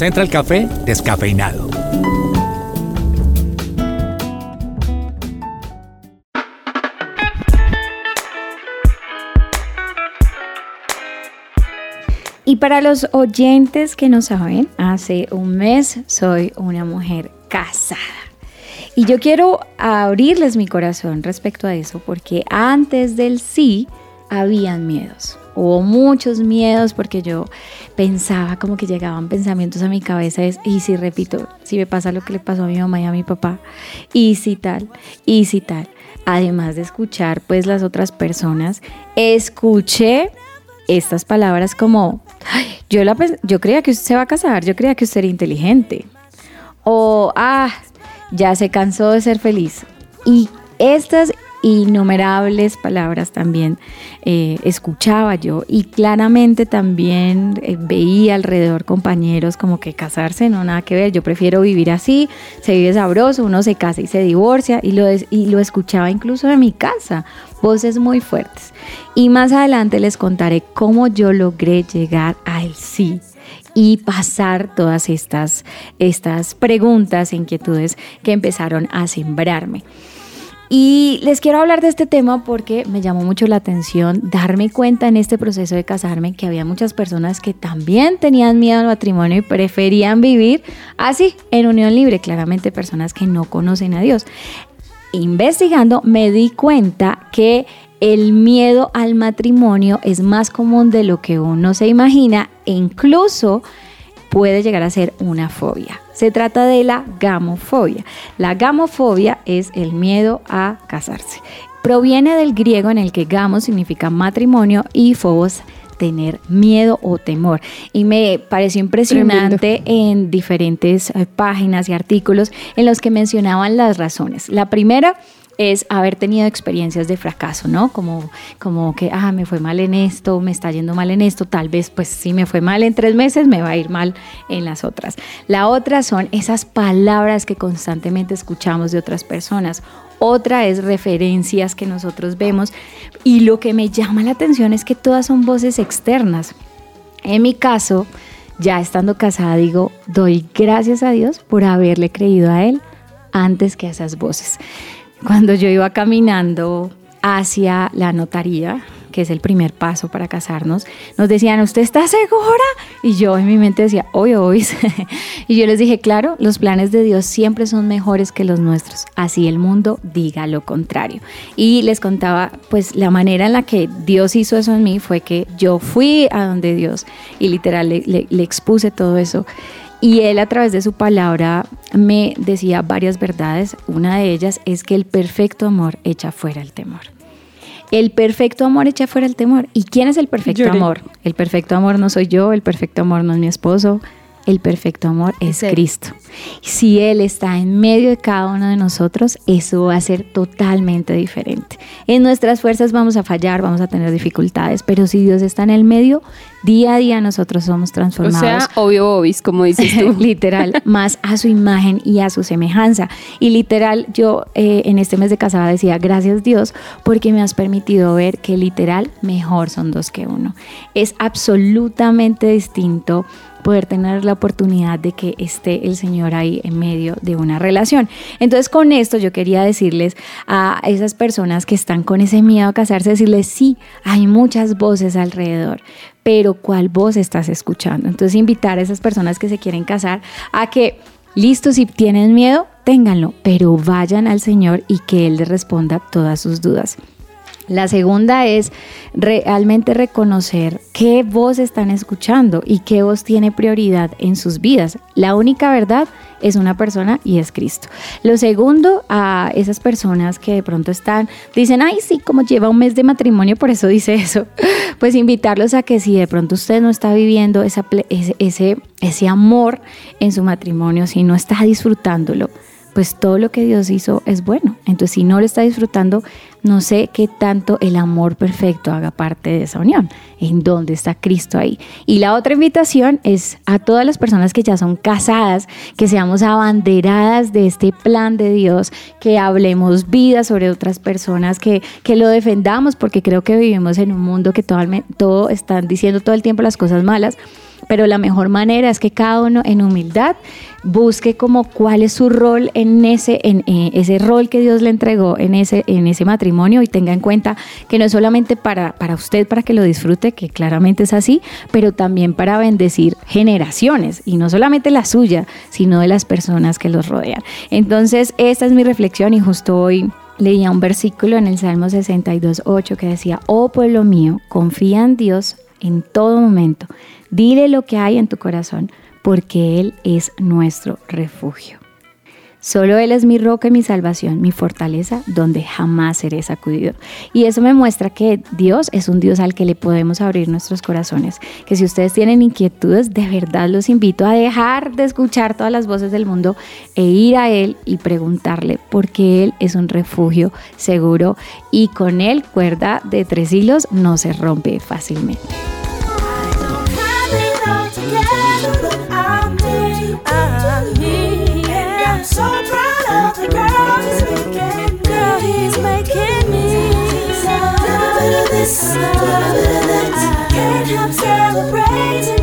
Central Café descafeinado. Y para los oyentes que no saben, hace un mes soy una mujer casada. Y yo quiero abrirles mi corazón respecto a eso, porque antes del sí habían miedos. Hubo muchos miedos porque yo pensaba como que llegaban pensamientos a mi cabeza, es, y si repito, si me pasa lo que le pasó a mi mamá y a mi papá, y si tal, y si tal. Además de escuchar pues las otras personas, escuché estas palabras como, yo, la, yo creía que usted se va a casar, yo creía que usted era inteligente. O, ah, ya se cansó de ser feliz. Y estas innumerables palabras también eh, escuchaba yo y claramente también eh, veía alrededor compañeros como que casarse no nada que ver, yo prefiero vivir así, se vive sabroso, uno se casa y se divorcia y lo, y lo escuchaba incluso de mi casa, voces muy fuertes. Y más adelante les contaré cómo yo logré llegar al sí y pasar todas estas, estas preguntas, inquietudes que empezaron a sembrarme. Y les quiero hablar de este tema porque me llamó mucho la atención darme cuenta en este proceso de casarme que había muchas personas que también tenían miedo al matrimonio y preferían vivir así, en unión libre, claramente personas que no conocen a Dios. Investigando me di cuenta que el miedo al matrimonio es más común de lo que uno se imagina e incluso puede llegar a ser una fobia. Se trata de la gamofobia. La gamofobia es el miedo a casarse. Proviene del griego en el que gamo significa matrimonio y phobos tener miedo o temor. Y me pareció impresionante en diferentes eh, páginas y artículos en los que mencionaban las razones. La primera es haber tenido experiencias de fracaso, ¿no? Como, como que, ah, me fue mal en esto, me está yendo mal en esto, tal vez pues si me fue mal en tres meses, me va a ir mal en las otras. La otra son esas palabras que constantemente escuchamos de otras personas. Otra es referencias que nosotros vemos y lo que me llama la atención es que todas son voces externas. En mi caso, ya estando casada, digo, doy gracias a Dios por haberle creído a Él antes que a esas voces cuando yo iba caminando hacia la notaría, que es el primer paso para casarnos, nos decían, ¿usted está segura? Y yo en mi mente decía, hoy, hoy. y yo les dije, claro, los planes de Dios siempre son mejores que los nuestros. Así el mundo diga lo contrario. Y les contaba, pues la manera en la que Dios hizo eso en mí fue que yo fui a donde Dios y literal le, le expuse todo eso. Y él a través de su palabra me decía varias verdades. Una de ellas es que el perfecto amor echa fuera el temor. El perfecto amor echa fuera el temor. ¿Y quién es el perfecto amor? El perfecto amor no soy yo, el perfecto amor no es mi esposo, el perfecto amor es, Cristo. Si Él está en medio de cada uno de nosotros, eso va a ser totalmente diferente. En nuestras fuerzas vamos a fallar, vamos a tener dificultades, pero si Dios está en el medio, día a día nosotros somos transformados. O sea, obvio, obis, como dices tú. literal, más a su imagen y a su semejanza. Y literal, yo eh, en este mes de casada decía, gracias Dios, porque me has permitido ver que literal mejor son dos que uno. Es absolutamente distinto poder tener la oportunidad de que esté el Señor ahí en medio de una relación. Entonces con esto yo quería decirles a esas personas que están con ese miedo a casarse, decirles, sí, hay muchas voces alrededor, pero ¿cuál voz estás escuchando? Entonces invitar a esas personas que se quieren casar a que, listo, si tienen miedo, ténganlo, pero vayan al Señor y que Él les responda todas sus dudas. La segunda es realmente reconocer qué voz están escuchando y qué voz tiene prioridad en sus vidas. La única verdad es una persona y es Cristo. Lo segundo, a esas personas que de pronto están, dicen, ay, sí, como lleva un mes de matrimonio, por eso dice eso, pues invitarlos a que si de pronto usted no está viviendo ese, ese, ese amor en su matrimonio, si no está disfrutándolo, pues todo lo que Dios hizo es bueno. Entonces, si no lo está disfrutando, no sé qué tanto el amor perfecto haga parte de esa unión. ¿En dónde está Cristo ahí? Y la otra invitación es a todas las personas que ya son casadas, que seamos abanderadas de este plan de Dios, que hablemos vida sobre otras personas, que, que lo defendamos, porque creo que vivimos en un mundo que todo, todo están diciendo todo el tiempo las cosas malas pero la mejor manera es que cada uno en humildad busque como cuál es su rol en ese, en, eh, ese rol que Dios le entregó en ese, en ese matrimonio y tenga en cuenta que no es solamente para, para usted, para que lo disfrute, que claramente es así, pero también para bendecir generaciones y no solamente la suya, sino de las personas que los rodean. Entonces, esta es mi reflexión y justo hoy leía un versículo en el Salmo 62.8 que decía, oh pueblo mío, confía en Dios en todo momento, dile lo que hay en tu corazón, porque Él es nuestro refugio. Solo Él es mi roca y mi salvación, mi fortaleza, donde jamás seré sacudido. Y eso me muestra que Dios es un Dios al que le podemos abrir nuestros corazones. Que si ustedes tienen inquietudes, de verdad los invito a dejar de escuchar todas las voces del mundo e ir a Él y preguntarle, porque Él es un refugio seguro y con Él cuerda de tres hilos no se rompe fácilmente. It's another minute. Can't help celebrating.